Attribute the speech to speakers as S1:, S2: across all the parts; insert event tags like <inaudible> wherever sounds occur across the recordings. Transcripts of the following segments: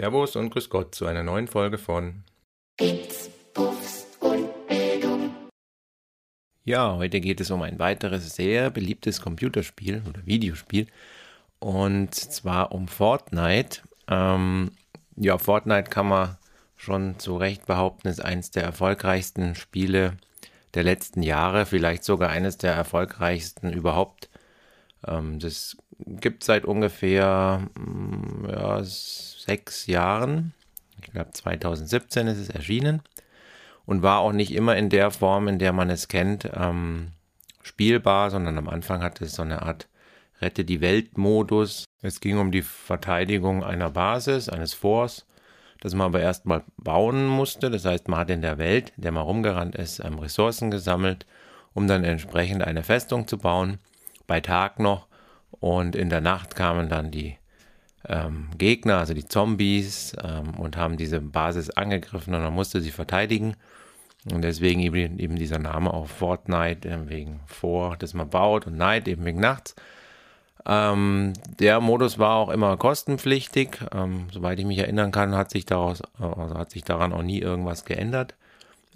S1: Servus und Grüß Gott zu einer neuen Folge von
S2: Bits, Puffs und Bildung.
S1: Ja, heute geht es um ein weiteres sehr beliebtes Computerspiel oder Videospiel und zwar um Fortnite. Ähm, ja, Fortnite kann man schon zu Recht behaupten, ist eines der erfolgreichsten Spiele der letzten Jahre, vielleicht sogar eines der erfolgreichsten überhaupt. Ähm, das gibt seit ungefähr mm, ja, sechs Jahren. Ich glaube 2017 ist es erschienen und war auch nicht immer in der Form, in der man es kennt, ähm, spielbar, sondern am Anfang hatte es so eine Art Rette die Welt-Modus. Es ging um die Verteidigung einer Basis, eines Forts, das man aber erstmal bauen musste. Das heißt, man hat in der Welt, in der man rumgerannt ist, ähm, Ressourcen gesammelt, um dann entsprechend eine Festung zu bauen. Bei Tag noch. Und in der Nacht kamen dann die ähm, Gegner, also die Zombies, ähm, und haben diese Basis angegriffen und man musste sie verteidigen. Und deswegen eben, dieser Name auch Fortnite, äh, wegen vor, dass man baut und Night eben wegen nachts. Ähm, der Modus war auch immer kostenpflichtig. Ähm, soweit ich mich erinnern kann, hat sich daraus, also hat sich daran auch nie irgendwas geändert.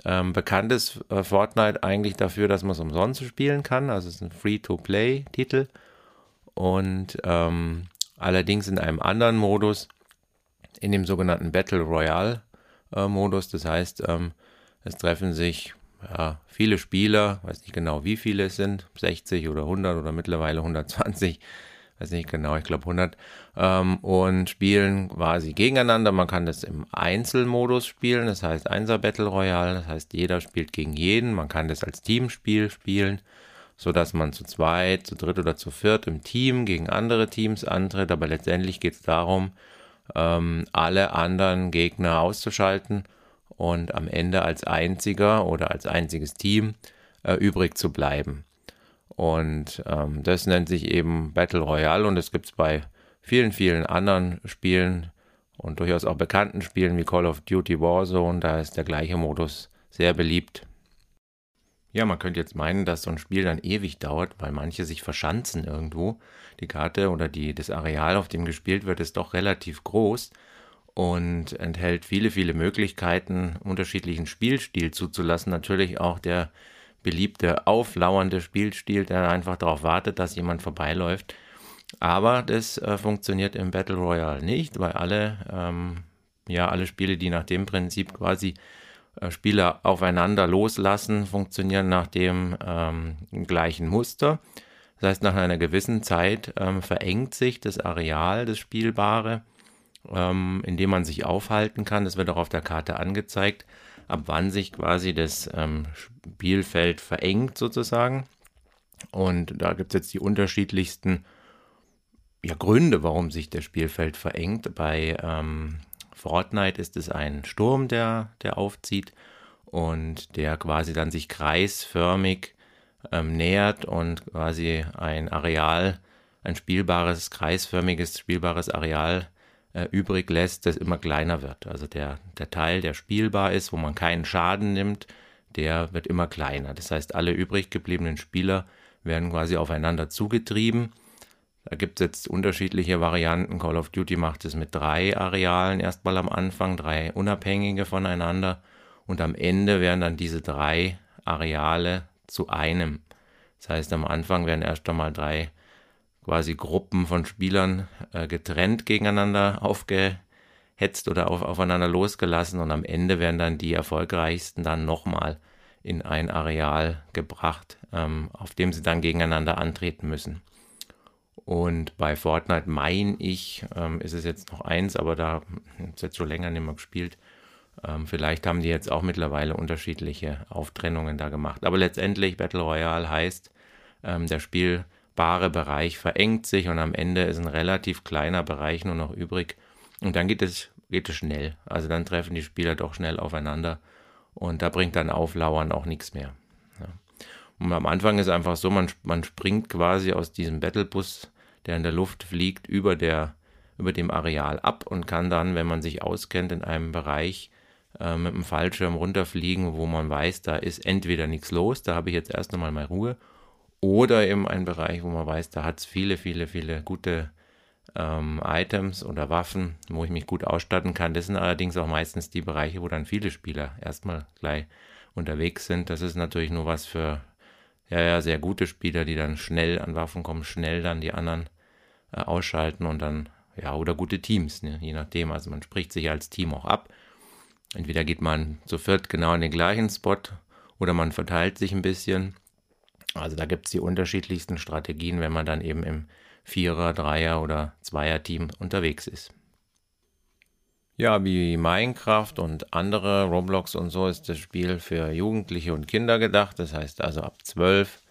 S1: Ähm, bekannt ist äh, Fortnite eigentlich dafür, dass man es umsonst spielen kann. Also es ist ein Free-to-Play-Titel. Und ähm, allerdings in einem anderen Modus, in dem sogenannten Battle Royale äh, Modus. Das heißt, ähm, es treffen sich ja, viele Spieler, weiß nicht genau wie viele es sind, 60 oder 100 oder mittlerweile 120, weiß nicht genau, ich glaube 100, ähm, und spielen quasi gegeneinander. Man kann das im Einzelmodus spielen, das heißt Einser Battle Royale, das heißt jeder spielt gegen jeden. Man kann das als Teamspiel spielen so dass man zu zweit, zu dritt oder zu viert im Team gegen andere Teams antritt. Aber letztendlich geht es darum, ähm, alle anderen Gegner auszuschalten und am Ende als einziger oder als einziges Team äh, übrig zu bleiben. Und ähm, das nennt sich eben Battle Royale und es gibt es bei vielen, vielen anderen Spielen und durchaus auch bekannten Spielen wie Call of Duty Warzone. Da ist der gleiche Modus sehr beliebt. Ja, man könnte jetzt meinen, dass so ein Spiel dann ewig dauert, weil manche sich verschanzen irgendwo. Die Karte oder die, das Areal, auf dem gespielt wird, ist doch relativ groß und enthält viele, viele Möglichkeiten, unterschiedlichen Spielstil zuzulassen. Natürlich auch der beliebte, auflauernde Spielstil, der einfach darauf wartet, dass jemand vorbeiläuft. Aber das äh, funktioniert im Battle Royale nicht, weil alle, ähm, ja, alle Spiele, die nach dem Prinzip quasi Spieler aufeinander loslassen, funktionieren nach dem ähm, gleichen Muster. Das heißt, nach einer gewissen Zeit ähm, verengt sich das Areal, das Spielbare, ähm, in dem man sich aufhalten kann. Das wird auch auf der Karte angezeigt, ab wann sich quasi das ähm, Spielfeld verengt sozusagen. Und da gibt es jetzt die unterschiedlichsten ja, Gründe, warum sich das Spielfeld verengt. Bei ähm, Fortnite ist es ein Sturm, der, der aufzieht und der quasi dann sich kreisförmig ähm, nähert und quasi ein Areal, ein spielbares, kreisförmiges, spielbares Areal äh, übrig lässt, das immer kleiner wird. Also der, der Teil, der spielbar ist, wo man keinen Schaden nimmt, der wird immer kleiner. Das heißt, alle übrig gebliebenen Spieler werden quasi aufeinander zugetrieben da gibt es jetzt unterschiedliche Varianten. Call of Duty macht es mit drei Arealen erstmal am Anfang, drei unabhängige voneinander. Und am Ende werden dann diese drei Areale zu einem. Das heißt, am Anfang werden erst einmal drei quasi Gruppen von Spielern äh, getrennt gegeneinander aufgehetzt oder auf, aufeinander losgelassen und am Ende werden dann die erfolgreichsten dann nochmal in ein Areal gebracht, ähm, auf dem sie dann gegeneinander antreten müssen. Und bei Fortnite meine ich, ähm, ist es jetzt noch eins, aber da ist jetzt schon länger nicht mehr gespielt. Ähm, vielleicht haben die jetzt auch mittlerweile unterschiedliche Auftrennungen da gemacht. Aber letztendlich Battle Royale heißt, ähm, der spielbare Bereich verengt sich und am Ende ist ein relativ kleiner Bereich nur noch übrig. Und dann geht es, geht es schnell. Also dann treffen die Spieler doch schnell aufeinander und da bringt dann Auflauern auch nichts mehr. Und am Anfang ist einfach so, man, man springt quasi aus diesem Battlebus der in der Luft fliegt, über, der, über dem Areal ab und kann dann, wenn man sich auskennt, in einem Bereich äh, mit dem Fallschirm runterfliegen, wo man weiß, da ist entweder nichts los, da habe ich jetzt erst einmal mal Ruhe, oder eben ein Bereich, wo man weiß, da hat es viele, viele, viele gute ähm, Items oder Waffen, wo ich mich gut ausstatten kann. Das sind allerdings auch meistens die Bereiche, wo dann viele Spieler erstmal gleich unterwegs sind. Das ist natürlich nur was für ja, ja, sehr gute Spieler, die dann schnell an Waffen kommen, schnell dann die anderen äh, ausschalten und dann, ja, oder gute Teams, ne? je nachdem. Also man spricht sich als Team auch ab. Entweder geht man zu viert genau in den gleichen Spot oder man verteilt sich ein bisschen. Also da gibt es die unterschiedlichsten Strategien, wenn man dann eben im Vierer-, Dreier- oder Zweier-Team unterwegs ist. Ja, wie Minecraft und andere Roblox und so ist das Spiel für Jugendliche und Kinder gedacht, das heißt also ab 12.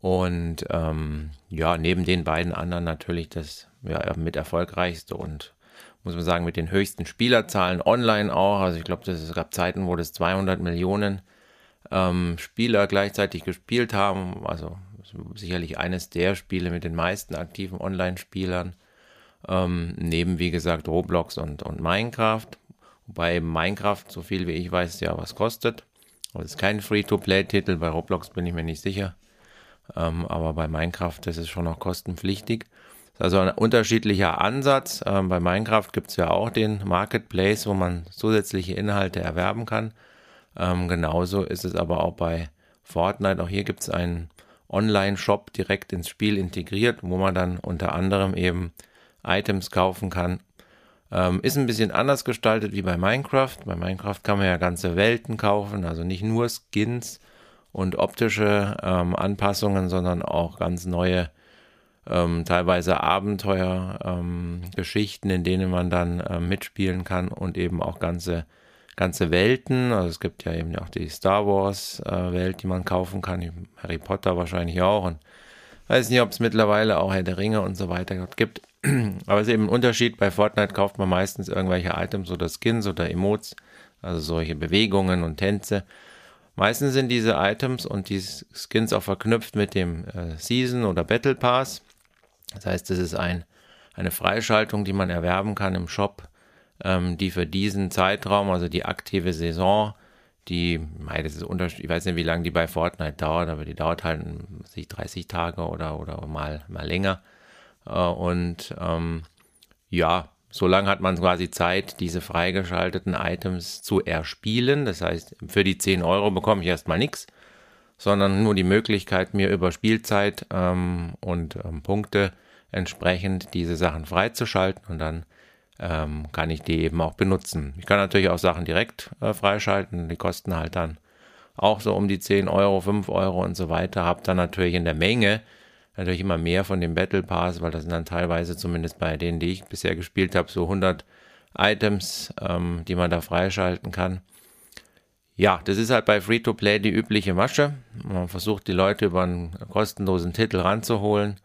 S1: Und ähm, ja, neben den beiden anderen natürlich das ja, mit erfolgreichste und muss man sagen, mit den höchsten Spielerzahlen online auch. Also ich glaube, es gab Zeiten, wo das 200 Millionen ähm, Spieler gleichzeitig gespielt haben. Also sicherlich eines der Spiele mit den meisten aktiven Online-Spielern. Ähm, neben, wie gesagt, Roblox und, und Minecraft. Wobei Minecraft, so viel wie ich weiß, ja was kostet. Aber es ist kein Free-to-Play-Titel. Bei Roblox bin ich mir nicht sicher. Ähm, aber bei Minecraft ist es schon noch kostenpflichtig. Das ist also ein unterschiedlicher Ansatz. Ähm, bei Minecraft gibt es ja auch den Marketplace, wo man zusätzliche Inhalte erwerben kann. Ähm, genauso ist es aber auch bei Fortnite. Auch hier gibt es einen Online-Shop direkt ins Spiel integriert, wo man dann unter anderem eben Items kaufen kann. Ähm, ist ein bisschen anders gestaltet wie bei Minecraft. Bei Minecraft kann man ja ganze Welten kaufen, also nicht nur Skins und optische ähm, Anpassungen, sondern auch ganz neue, ähm, teilweise Abenteuergeschichten, ähm, in denen man dann äh, mitspielen kann und eben auch ganze ganze Welten. Also es gibt ja eben auch die Star Wars äh, die man kaufen kann. Harry Potter wahrscheinlich auch. Und weiß nicht, ob es mittlerweile auch Herr der Ringe und so weiter gibt. <clears throat> Aber es ist eben ein Unterschied. Bei Fortnite kauft man meistens irgendwelche Items oder Skins oder Emotes, also solche Bewegungen und Tänze. Meistens sind diese Items und die Skins auch verknüpft mit dem äh, Season oder Battle Pass. Das heißt, es ist ein, eine Freischaltung, die man erwerben kann im Shop ähm, die für diesen Zeitraum, also die aktive Saison, die, das ist Unterschied, ich weiß nicht, wie lange die bei Fortnite dauert, aber die dauert halt sich 30 Tage oder, oder mal, mal länger. Äh, und ähm, ja, so lange hat man quasi Zeit, diese freigeschalteten Items zu erspielen. Das heißt, für die 10 Euro bekomme ich erstmal nichts, sondern nur die Möglichkeit, mir über Spielzeit ähm, und ähm, Punkte entsprechend diese Sachen freizuschalten und dann ähm, kann ich die eben auch benutzen. Ich kann natürlich auch Sachen direkt äh, freischalten, die kosten halt dann auch so um die 10 Euro, 5 Euro und so weiter. Hab dann natürlich in der Menge natürlich immer mehr von dem Battle Pass, weil das sind dann teilweise zumindest bei denen, die ich bisher gespielt habe, so 100 Items, ähm, die man da freischalten kann. Ja, das ist halt bei Free-to-Play die übliche Masche. Man versucht die Leute über einen kostenlosen Titel ranzuholen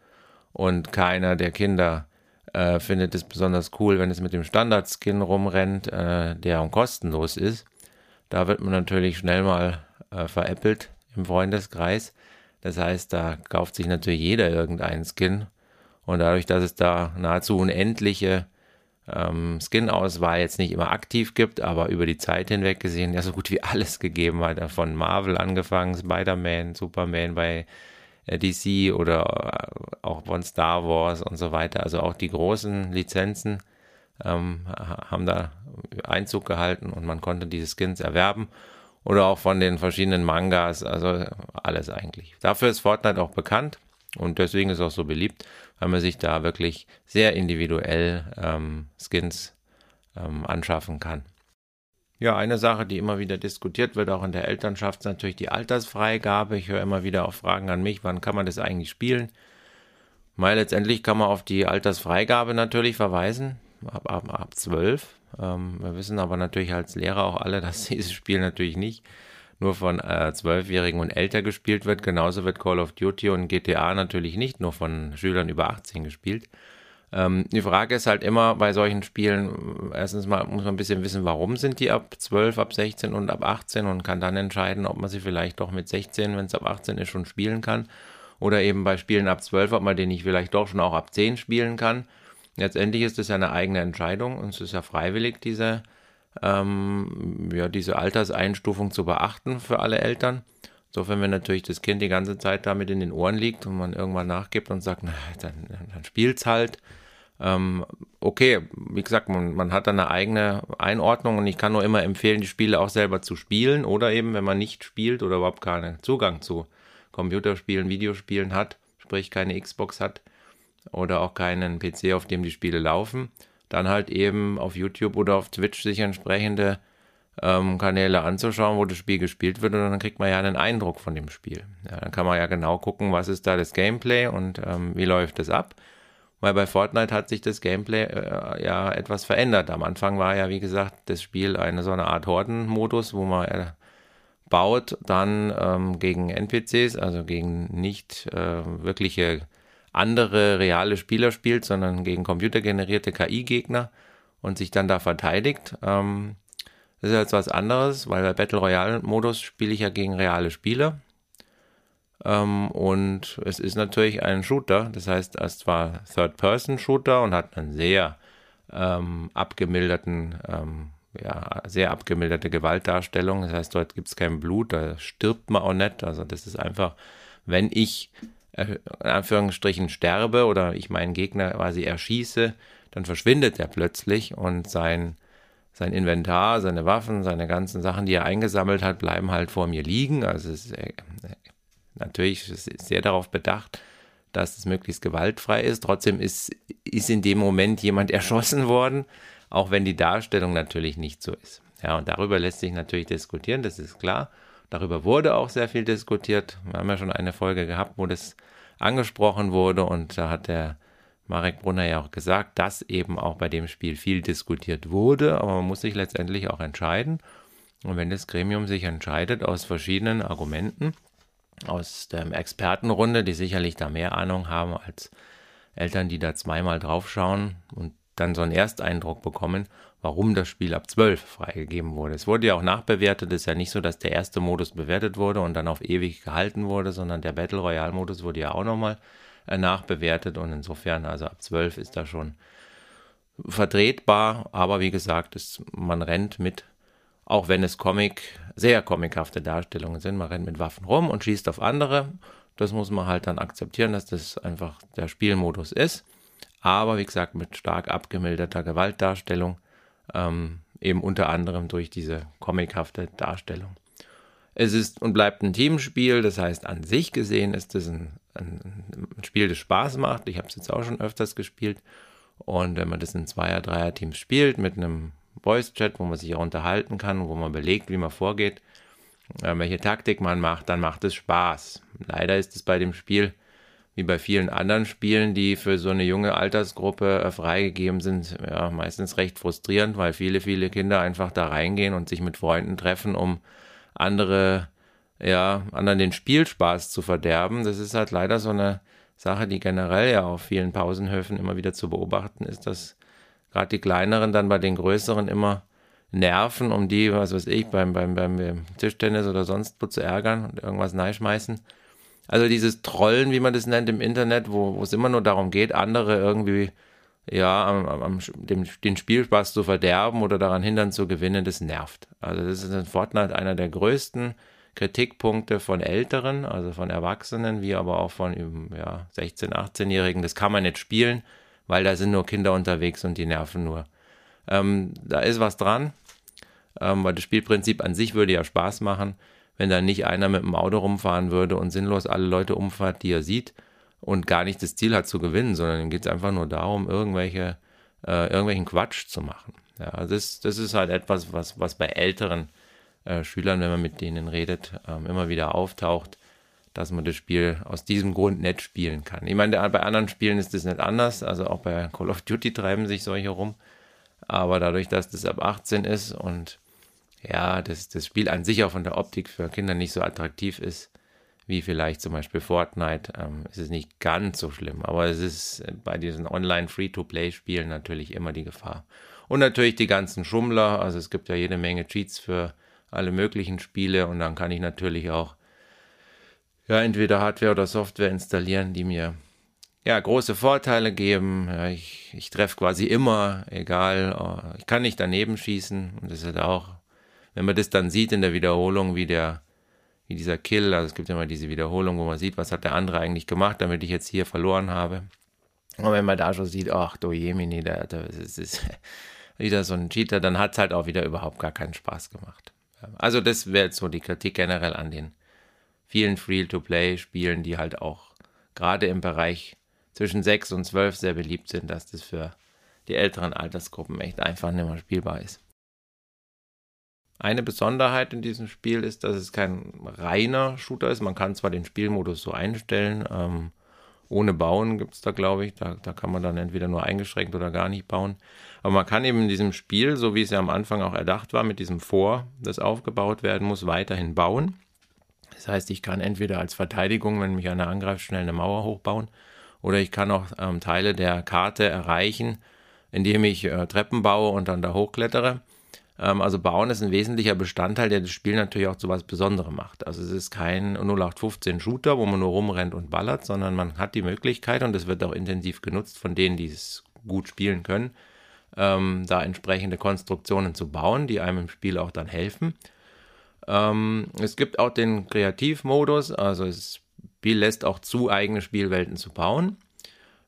S1: und keiner der Kinder äh, findet es besonders cool, wenn es mit dem Standard-Skin rumrennt, äh, der kostenlos ist. Da wird man natürlich schnell mal äh, veräppelt im Freundeskreis. Das heißt, da kauft sich natürlich jeder irgendeinen Skin. Und dadurch, dass es da nahezu unendliche ähm, Skin-Auswahl jetzt nicht immer aktiv gibt, aber über die Zeit hinweg gesehen ja so gut wie <laughs> alles gegeben hat. Von Marvel angefangen, Spider-Man, Superman bei äh, DC oder äh, auch von Star Wars und so weiter. Also auch die großen Lizenzen ähm, haben da Einzug gehalten und man konnte diese Skins erwerben. Oder auch von den verschiedenen Mangas, also alles eigentlich. Dafür ist Fortnite auch bekannt und deswegen ist es auch so beliebt, weil man sich da wirklich sehr individuell ähm, Skins ähm, anschaffen kann. Ja, eine Sache, die immer wieder diskutiert wird, auch in der Elternschaft, ist natürlich die Altersfreigabe. Ich höre immer wieder auch Fragen an mich, wann kann man das eigentlich spielen? Weil letztendlich kann man auf die Altersfreigabe natürlich verweisen, ab, ab, ab 12. Ähm, wir wissen aber natürlich als Lehrer auch alle, <laughs> dass dieses Spiel natürlich nicht nur von äh, Zwölfjährigen äh, und älter gespielt wird. Genauso wird Call of Duty und GTA natürlich nicht nur von Schülern über 18 gespielt. Ähm, die Frage ist halt immer bei solchen Spielen, erstens mal muss man ein bisschen wissen, warum sind die ab 12, ab 16 und ab 18 und kann dann entscheiden, ob man sie vielleicht doch mit 16, wenn es ab 18 ist, schon spielen kann. Oder eben bei Spielen ab 12, ob man den nicht vielleicht doch schon auch ab 10 spielen kann. Letztendlich ist es ja eine eigene Entscheidung und es ist ja freiwillig, diese, ähm, ja, diese Alterseinstufung zu beachten für alle Eltern. Insofern, wenn natürlich das Kind die ganze Zeit damit in den Ohren liegt und man irgendwann nachgibt und sagt, <laughs> na, dann, dann spielt's halt, Ähm, okay, wie gesagt, man, man hat dann eine eigene Einordnung und ich kann nur immer empfehlen, die Spiele auch selber zu spielen oder eben, wenn man nicht spielt oder überhaupt keinen Zugang zu Computerspielen, Videospielen hat, sprich keine Xbox hat oder auch keinen PC, auf dem die Spiele laufen, dann halt eben auf YouTube oder auf Twitch sich entsprechende ähm, Kanäle anzuschauen, wo das Spiel gespielt wird und dann kriegt man ja einen Eindruck von dem Spiel. Ja, dann kann man ja genau gucken, was ist da das Gameplay und ähm, wie läuft es ab. Weil bei Fortnite hat sich das Gameplay äh, ja etwas verändert. Am Anfang war ja, wie gesagt, das Spiel eine so eine Art Horden-Modus, wo man äh, baut dann ähm, gegen NPCs, also gegen nicht äh, wirkliche andere reale Spieler spielt, sondern gegen computergenerierte KI-Gegner und sich dann da verteidigt. Ähm, das ist jetzt was anderes, weil bei Battle Royale-Modus spiele ich ja gegen reale Spieler. Ähm, und es ist natürlich ein Shooter, das heißt, es ist zwar Third-Person-Shooter und hat einen sehr ähm, abgemilderten, ähm, ja, sehr abgemilderte Gewaltdarstellung. Das heißt, dort gibt es kein Blut, da stirbt man auch nicht. Also das ist einfach, wenn ich in Anführungsstrichen sterbe oder ich meinen Gegner quasi erschieße, dann verschwindet er plötzlich und sein sein Inventar, seine Waffen, seine ganzen Sachen, die er eingesammelt hat, bleiben halt vor mir liegen. Also es ist äh, natürlich sehr darauf bedacht, dass es möglichst gewaltfrei ist. Trotzdem ist, ist in dem Moment jemand <laughs> erschossen worden, auch wenn die Darstellung natürlich nicht so ist. Ja, und darüber lässt sich natürlich diskutieren, das ist klar. Darüber wurde auch sehr viel diskutiert. Wir haben ja schon eine Folge gehabt, wo das angesprochen wurde und da hat der Marek Brunner ja auch gesagt, dass eben auch bei dem Spiel viel diskutiert wurde, aber man muss sich letztendlich auch entscheiden. Und wenn das Gremium sich entscheidet aus verschiedenen Argumenten, aus der Expertenrunde, die sicherlich da mehr Ahnung haben als Eltern, die da zweimal draufschauen und dann so einen Ersteindruck bekommen, warum das Spiel ab 12 freigegeben wurde. Es wurde ja auch nachbewertet, es ist ja nicht so, dass der erste Modus bewertet wurde und dann auf ewig gehalten wurde, sondern der Battle Royale Modus wurde ja auch nochmal äh, nachbewertet und insofern, also ab 12 ist da schon vertretbar, aber wie gesagt, ist, man rennt mit, auch wenn es Comic, sehr comichafte Darstellungen sind, man rennt mit Waffen rum und schießt auf andere. Das muss man halt dann akzeptieren, dass das einfach der Spielmodus ist. Aber wie gesagt, mit stark abgemilderter Gewaltdarstellung, ähm, eben unter anderem durch diese comichafte Darstellung. Es ist und bleibt ein Teamspiel, das heißt, an sich gesehen ist es ein, ein, ein Spiel, das Spaß macht. Ich habe es jetzt auch schon öfters gespielt. Und wenn man das in Zweier-, Dreier-Teams spielt, mit einem Voice-Chat, wo man sich auch unterhalten kann, wo man belegt, wie man vorgeht, äh, welche Taktik man macht, dann macht es Spaß. Leider ist es bei dem Spiel, wie bei vielen anderen Spielen, die für so eine junge Altersgruppe äh, freigegeben sind, ja, meistens recht frustrierend, weil viele, viele Kinder einfach da reingehen und sich mit Freunden treffen, um andere, ja, anderen den Spielspaß zu verderben. Das ist halt leider so eine Sache, die generell ja auf vielen Pausenhöfen immer wieder zu beobachten ist, dass gerade die kleineren dann bei den größeren immer nerven, um die, was weiß ich, beim, beim, beim Tischtennis oder sonst wo zu ärgern und irgendwas neischmeißen. Also dieses Trollen, wie man das nennt im Internet, wo, wo es immer nur darum geht, andere irgendwie ja, am, am, dem, den Spielspaß zu verderben oder daran hindern zu gewinnen, das nervt. Also das ist in Fortnite einer der größten Kritikpunkte von Älteren, also von Erwachsenen, wie aber auch von ja, 16-, 18-Jährigen. Das kann man nicht spielen, weil da sind nur Kinder unterwegs und die nerven nur. Ähm, da ist was dran, ähm, weil das Spielprinzip an sich würde ja Spaß machen, wenn da nicht einer mit dem Auto rumfahren würde und sinnlos alle Leute umfährt, die er sieht und gar nicht das Ziel hat zu gewinnen, sondern ihm geht es einfach nur darum, irgendwelche, äh, irgendwelchen Quatsch zu machen. Ja, das, das ist halt etwas, was, was bei älteren äh, Schülern, wenn man mit denen redet, ähm, immer wieder auftaucht, dass man das Spiel aus diesem Grund nicht spielen kann. Ich meine, bei anderen Spielen ist das nicht anders, also auch bei Call of Duty treiben sich solche rum, aber dadurch, dass das ab 18 ist und ja, das, das Spiel an sich auch von der Optik für Kinder nicht so attraktiv ist, wie vielleicht zum Beispiel Fortnite, ähm, ist nicht ganz so schlimm. Aber es ist bei diesen Online-Free-to-Play-Spielen natürlich immer die Gefahr. Und natürlich die ganzen Schummler. Also es gibt ja jede Menge Cheats für alle möglichen Spiele. Und dann kann ich natürlich auch ja, entweder Hardware oder Software installieren, die mir ja, große Vorteile geben. Ja, ich, ich treffe quasi immer, egal, oh, ich kann nicht daneben schießen. Und das ist halt auch, wenn man das dann sieht in der Wiederholung, wie der wie dieser Kill, also es gibt immer diese Wiederholung, wo man sieht, was hat der andere eigentlich gemacht, damit ich jetzt hier verloren habe. Und wenn man da schon sieht, ach du Jemini, das ist <laughs> wieder so ein Cheater, dann hat es halt auch wieder überhaupt gar keinen Spaß gemacht. Also das wäre jetzt so die Kritik generell an den vielen Free-to-Play-Spielen, die halt auch gerade im Bereich zwischen 6 und 12 sehr beliebt sind, dass das für die älteren Altersgruppen echt einfach nicht mehr spielbar ist. Eine Besonderheit in diesem Spiel ist, dass es kein reiner Shooter ist. Man kann zwar den Spielmodus so einstellen, ähm, ohne Bauen gibt es da, glaube ich. Da, da kann man dann entweder nur eingeschränkt oder gar nicht bauen. Aber man kann eben in diesem Spiel, so wie es ja am Anfang auch erdacht war, mit diesem Vor, das aufgebaut werden muss, weiterhin bauen. Das heißt, ich kann entweder als Verteidigung, wenn mich einer angreift, schnell eine Mauer hochbauen. Oder ich kann auch ähm, Teile der Karte erreichen, indem ich äh, Treppen baue und dann da hochklettere. Ähm, also Bauen ist ein wesentlicher Bestandteil, der das Spiel natürlich auch zu was Besonderem macht. Also es ist kein 0815 Shooter, wo man nur rumrennt und ballert, sondern man hat die Möglichkeit, und das wird auch intensiv genutzt von denen, die es gut spielen können, ähm, da entsprechende Konstruktionen zu bauen, die einem im Spiel auch dann helfen. Ähm, es gibt auch den Kreativmodus, also das Spiel lässt auch zu, eigene Spielwelten zu bauen.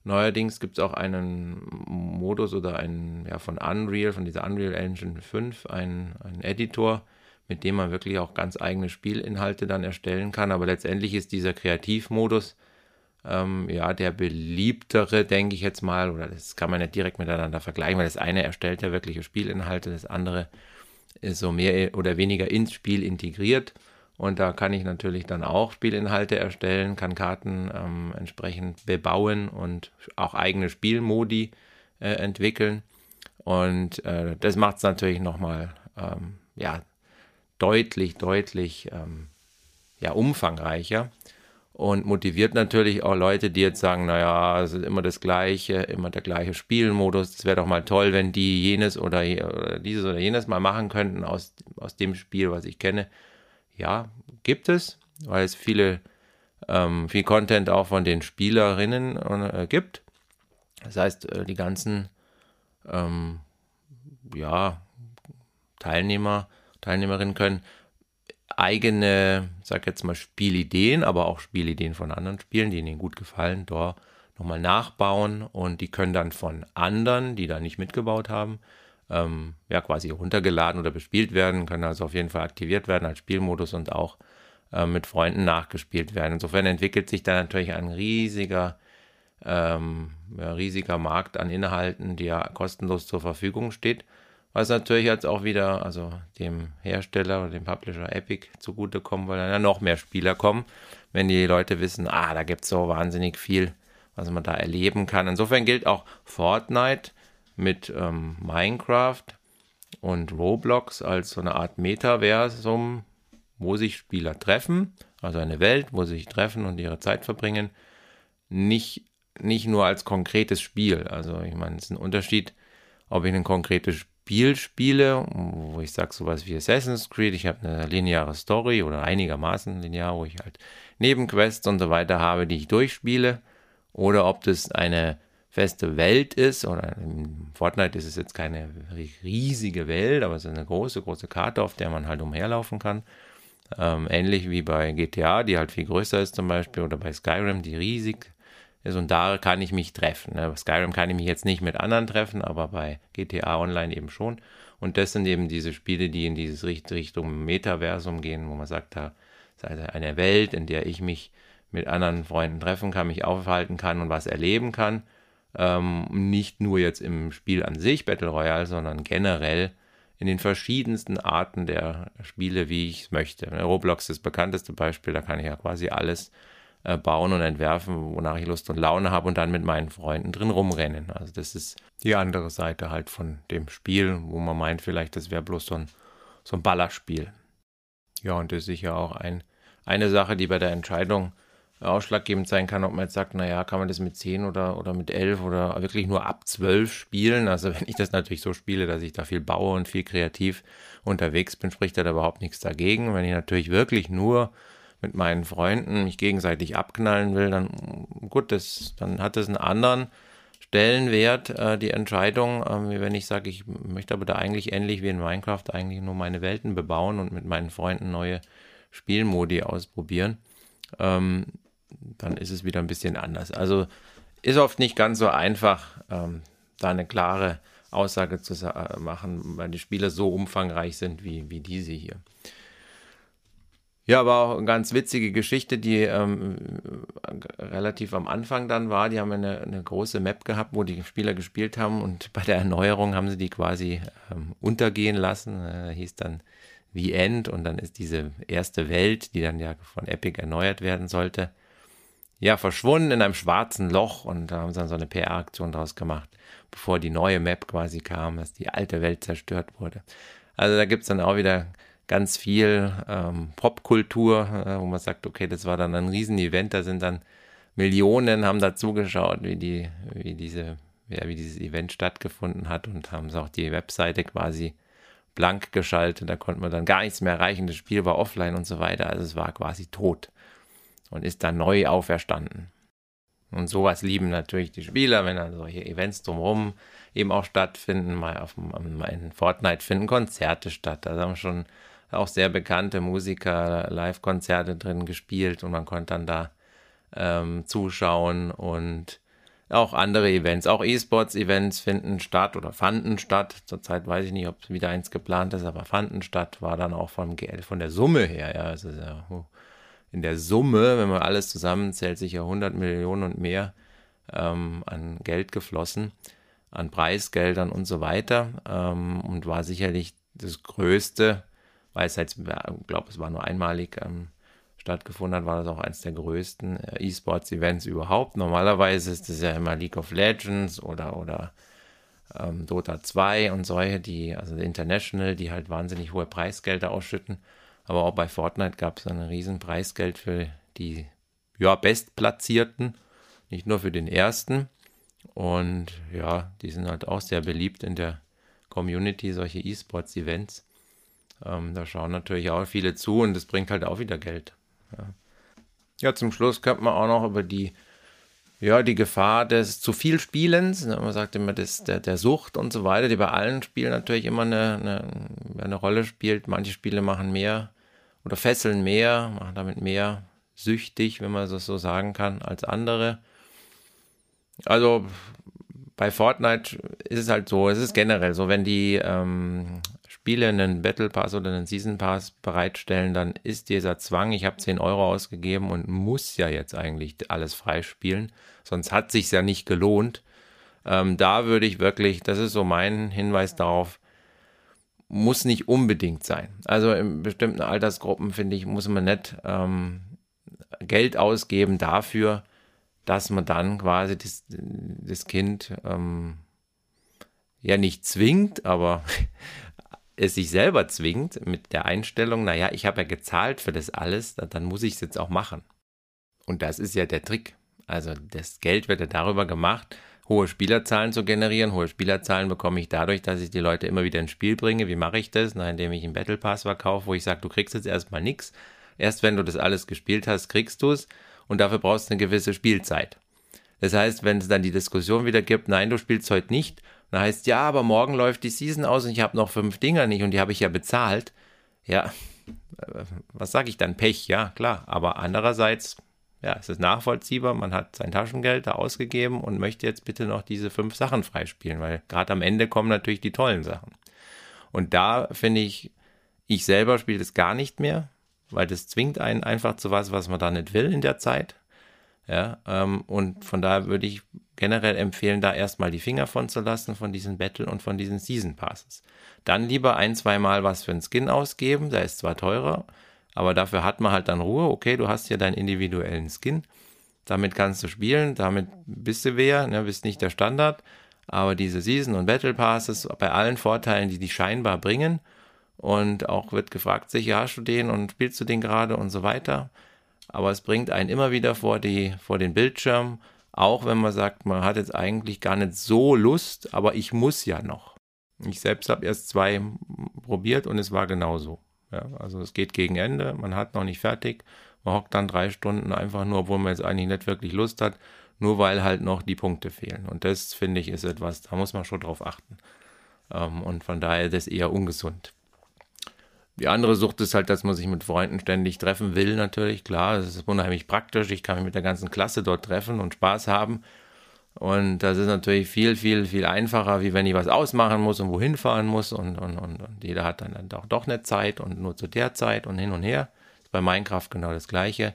S1: Neuerdings gibt es auch einen Modus oder einen, ja, von Unreal, von dieser Unreal Engine 5, einen, einen Editor, mit dem man wirklich auch ganz eigene Spielinhalte dann erstellen kann. Aber letztendlich ist dieser Kreativmodus ähm, ja der beliebtere, denke ich jetzt mal, oder das kann man nicht direkt miteinander vergleichen, weil das eine erstellt ja wirkliche Spielinhalte, das andere ist so mehr oder weniger ins Spiel integriert. Und da kann ich natürlich dann auch Spielinhalte erstellen, kann Karten ähm, entsprechend bebauen und auch eigene Spielmodi äh, entwickeln. Und äh, das macht es natürlich nochmal ähm, ja, deutlich, deutlich ähm, ja, umfangreicher und motiviert natürlich auch Leute, die jetzt sagen, naja, es ist immer das gleiche, immer der gleiche Spielmodus. Es wäre doch mal toll, wenn die jenes oder, oder, dieses oder jenes mal machen könnten aus, aus dem Spiel, was ich kenne ja, gibt es, weil es viele, ähm, viel Content auch von den Spielerinnen äh, gibt. Das heißt, äh, die ganzen ähm, ja, Teilnehmer, Teilnehmerinnen können eigene, sag jetzt mal, Spielideen, aber auch Spielideen von anderen Spielen, die ihnen gut gefallen, dort nochmal nachbauen und die können dann von anderen, die da nicht mitgebaut haben, ähm, ja quasi runtergeladen oder bespielt werden, können also auf jeden Fall aktiviert werden als Spielmodus und auch äh, mit Freunden nachgespielt werden. Insofern entwickelt sich da natürlich ein riesiger, ähm, ja, riesiger Markt an Inhalten, die ja kostenlos zur Verfügung steht. Was natürlich jetzt auch wieder, also dem Hersteller oder dem Publisher Epic zugutekommen, weil dann ja noch mehr Spieler kommen, wenn die Leute wissen, ah, da gibt es so wahnsinnig viel, was man da erleben kann. Insofern gilt auch Fortnite mit ähm, Minecraft und Roblox als so eine Art Metaversum, wo sich Spieler treffen, also eine Welt, wo sie sich treffen und ihre Zeit verbringen, nicht, nicht nur als konkretes Spiel. Also ich meine, es ist ein Unterschied, ob ich ein konkretes Spiel spiele, wo ich sage sowas wie Assassin's Creed, ich habe eine lineare Story oder einigermaßen linear, wo ich halt Nebenquests und so weiter habe, die ich durchspiele, oder ob das eine feste Welt ist, oder in Fortnite ist es jetzt keine riesige Welt, aber es ist eine große, große Karte, auf der man halt umherlaufen kann. Ähm, ähnlich wie bei GTA, die halt viel größer ist zum Beispiel, oder bei Skyrim, die riesig ist und da kann ich mich treffen. Ne? Bei Skyrim kann ich mich jetzt nicht mit anderen treffen, aber bei GTA Online eben schon. Und das sind eben diese Spiele, die in diese Richtung Metaversum gehen, wo man sagt, da also eine Welt, in der ich mich mit anderen Freunden treffen kann, mich aufhalten kann und was erleben kann. Ähm, nicht nur jetzt im Spiel an sich, Battle Royale, sondern generell in den verschiedensten Arten der Spiele, wie ich es möchte. Ne, Roblox ist das bekannteste Beispiel, da kann ich ja quasi alles äh, bauen und entwerfen, wonach ich Lust und Laune habe und dann mit meinen Freunden drin rumrennen. Also das ist die andere Seite halt von dem Spiel, wo man meint vielleicht, das wäre bloß so ein, so ein Ballerspiel. Ja, und das ist sicher auch ein, eine Sache, die bei der Entscheidung ausschlaggebend sein kann, ob man jetzt sagt, naja, kann man das mit 10 oder, oder mit 11 oder wirklich nur ab 12 spielen. Also wenn ich das natürlich so spiele, dass ich da viel baue und viel kreativ unterwegs bin, spricht da überhaupt nichts dagegen. Wenn ich natürlich wirklich nur mit meinen Freunden mich gegenseitig abknallen will, dann gut, das, dann hat das einen anderen Stellenwert, äh, die Entscheidung, äh, wenn ich sage, ich möchte aber da eigentlich ähnlich wie in Minecraft eigentlich nur meine Welten bebauen und mit meinen Freunden neue Spielmodi ausprobieren. Ähm, dann ist es wieder ein bisschen anders. Also ist oft nicht ganz so einfach, ähm, da eine klare Aussage zu machen, weil die Spiele so umfangreich sind wie, wie diese hier. Ja, aber auch eine ganz witzige Geschichte, die ähm, relativ am Anfang dann war. Die haben eine, eine, große Map gehabt, wo die Spieler gespielt haben und bei der Erneuerung haben sie die quasi ähm, untergehen lassen. Äh, hieß dann The End und dann ist diese erste Welt, die dann ja von Epic erneuert werden sollte, ja, verschwunden in einem schwarzen Loch und da haben sie dann so eine PR-Aktion draus gemacht, bevor die neue Map quasi kam, dass die alte Welt zerstört wurde. Also da gibt es dann auch wieder ganz viel ähm, Popkultur, äh, wo man sagt, okay, das war dann ein Riesenevent, da sind dann Millionen haben da zugeschaut, wie die, wie diese, ja, wie dieses Event stattgefunden hat und haben auch die Webseite quasi blank geschaltet, da konnte man dann gar nichts mehr erreichen, das Spiel war offline und so weiter, also es war quasi tot und ist dann neu auferstanden. Und sowas lieben natürlich die Spieler, wenn dann solche Events drumherum eben auch stattfinden. Mal auf in Fortnite finden Konzerte statt. Da haben schon auch sehr bekannte Musiker Live-Konzerte drin gespielt und man konnte dann da ähm, zuschauen und auch andere Events, auch E-Sports-Events finden statt oder fanden statt. Zurzeit weiß ich nicht, ob wieder eins geplant ist, aber fanden statt, war dann auch vom, von der Summe her, ja, also ja, in der Summe, wenn man alles zusammenzählt, sicher 100 Millionen und mehr ähm, an Geld geflossen, an Preisgeldern und so weiter ähm, und war sicherlich das größte weil es halt, ich glaube, es war nur einmalig ähm, stattgefunden hat, war das auch eines der größten äh, E-Sports-Events überhaupt. Normalerweise ist es ja immer League of Legends oder, oder ähm, Dota 2 und solche, die, also International, die halt wahnsinnig hohe Preisgelder ausschütten. Aber auch bei Fortnite gab es ein riesen Preisgeld für die ja, Bestplatzierten, nicht nur für den ersten. Und ja, die sind halt auch sehr beliebt in der Community, solche E-Sports-Events. Ähm, da schauen natürlich auch viele zu und das bringt halt auch wieder Geld. Ja. ja, zum Schluss könnte man auch noch über die, ja, die Gefahr des zu viel Spielens, ne, man sagt immer des, der, der Sucht und so weiter, die bei allen Spielen natürlich immer eine, eine, eine Rolle spielt. Manche Spiele machen mehr oder fesseln mehr, machen damit mehr süchtig, wenn man das so sagen kann, als andere. Also bei Fortnite ist es halt so, es ist generell so, wenn die ähm, Spiele einen Battle Pass oder einen Season Pass bereitstellen, dann ist dieser Zwang, ich habe 10 Euro ausgegeben und muss ja jetzt eigentlich alles freispielen, sonst hat sich ja nicht gelohnt. Ähm, da würde ich wirklich, das ist so mein Hinweis darauf, muss nicht unbedingt sein. Also in bestimmten Altersgruppen, finde ich, muss man nicht ähm, Geld ausgeben dafür, dass man dann quasi das, das Kind ähm, ja nicht zwingt, aber <laughs> es sich selber zwingt mit der Einstellung, naja, ich habe ja gezahlt für das alles, dann muss ich es jetzt auch machen. Und das ist ja der Trick. Also das Geld wird ja darüber gemacht, hohe Spielerzahlen zu generieren. Hohe Spielerzahlen bekomme ich dadurch, dass ich die Leute immer wieder ins Spiel bringe. Wie mache ich das? Na, indem ich einen Battle Pass verkaufe, wo ich sage, du kriegst jetzt erstmal nichts. Erst wenn du das alles gespielt hast, kriegst du es. Und dafür brauchst du eine gewisse Spielzeit. Das heißt, wenn es dann die Diskussion wieder gibt, nein, du spielst heute nicht, dann heißt, ja, aber morgen läuft die Season aus und ich habe noch fünf Dinger nicht und die habe ich ja bezahlt. Ja, äh, was sage ich dann? Pech, ja, klar. Aber andererseits, ja, es ist nachvollziehbar, man hat sein Taschengeld da ausgegeben und möchte jetzt bitte noch diese fünf Sachen freispielen, weil gerade am Ende kommen natürlich die tollen Sachen. Und da finde ich, ich selber spiele das gar nicht mehr, weil das zwingt einen einfach zu was, was man da nicht will in der Zeit. Ja, ähm, und von daher würde ich generell empfehlen, da erstmal die Finger von zu lassen, von diesen Battle und von diesen Season Passes. Dann lieber ein, zwei Mal was für einen Skin ausgeben, der ist zwar teurer, aber dafür hat man halt dann Ruhe. Okay, du hast hier deinen individuellen Skin, damit kannst du spielen, damit bist du wer, ne, bist nicht der Standard, aber diese Season und Battle Passes bei allen Vorteilen, die die scheinbar bringen, und auch wird gefragt, sicher hast du den und spielst du den gerade und so weiter. Aber es bringt einen immer wieder vor, die, vor den Bildschirm, auch wenn man sagt, man hat jetzt eigentlich gar nicht so Lust, aber ich muss ja noch. Ich selbst habe erst zwei probiert und es war genauso. Ja, also es geht gegen Ende, man hat noch nicht fertig, man hockt dann drei Stunden einfach nur, obwohl man jetzt eigentlich nicht wirklich Lust hat, nur weil halt noch die Punkte fehlen. Und das finde ich ist etwas, da muss man schon drauf achten. Ähm, und von daher ist das eher ungesund. Die andere Sucht ist halt, dass man sich mit Freunden ständig treffen will, natürlich. Klar, das ist unheimlich praktisch. Ich kann mich mit der ganzen Klasse dort treffen und Spaß haben. Und das ist natürlich viel, viel, viel einfacher, wie wenn ich was ausmachen muss und wohin fahren muss. Und, und, und, und jeder hat dann, auch doch eine Zeit und nur zu der Zeit und hin und her. Ist bei Minecraft genau das Gleiche.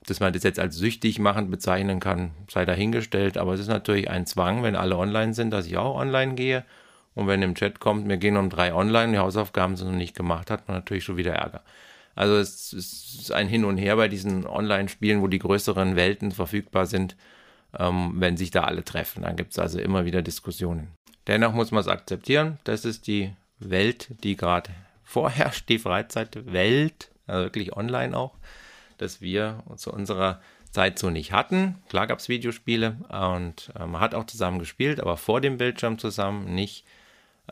S1: Ob das man das jetzt als süchtig machend bezeichnen kann, sei dahingestellt. Aber es ist natürlich ein Zwang, wenn alle online sind, dass ich auch online gehe. Und wenn im Chat kommt, wir gehen um drei online, die Hausaufgaben sind noch nicht gemacht, hat man natürlich schon wieder Ärger. Also es ist ein Hin und Her bei diesen Online-Spielen, wo die größeren Welten verfügbar sind, ähm, wenn sich da alle treffen. Dann gibt es also immer wieder Diskussionen. Dennoch muss man es akzeptieren. Das ist die Welt, die gerade <laughs> vorherrscht, die Freizeitwelt, also wirklich online auch, dass wir zu unserer Zeit so nicht hatten. Klar gab es Videospiele und äh, man hat auch zusammen gespielt, aber vor dem Bildschirm zusammen nicht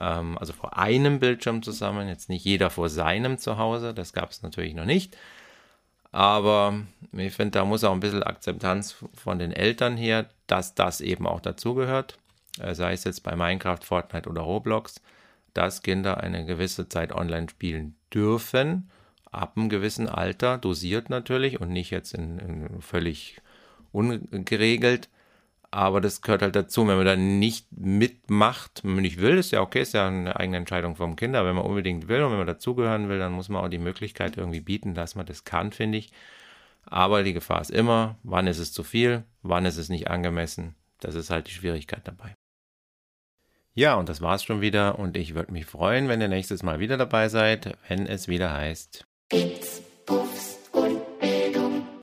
S1: ähm, also vor einem Bildschirm zusammen, jetzt nicht jeder vor seinem zu Hause, das gab es natürlich noch nicht. Aber ich finde, da muss auch ein bisschen Akzeptanz von den Eltern her, dass das eben auch dazugehört. Äh, sei es jetzt bei Minecraft, Fortnite oder Roblox, dass Kinder eine gewisse Zeit online spielen dürfen, ab einem gewissen Alter, dosiert natürlich und nicht jetzt in, in völlig ungeregelt. Aber das gehört halt dazu. Wenn man da nicht mitmacht, wenn man nicht will, ist ja okay, ist ja eine eigene Entscheidung vom Kind. Aber wenn man unbedingt will und wenn man dazugehören will, dann muss man auch die Möglichkeit irgendwie bieten, dass man das kann, finde ich. Aber die Gefahr ist immer, wann ist es zu viel, wann ist es nicht angemessen. Das ist halt die Schwierigkeit dabei. Ja, und das war's schon wieder. Und ich würde mich freuen, wenn ihr nächstes Mal wieder dabei seid, wenn es wieder heißt.
S2: Puffs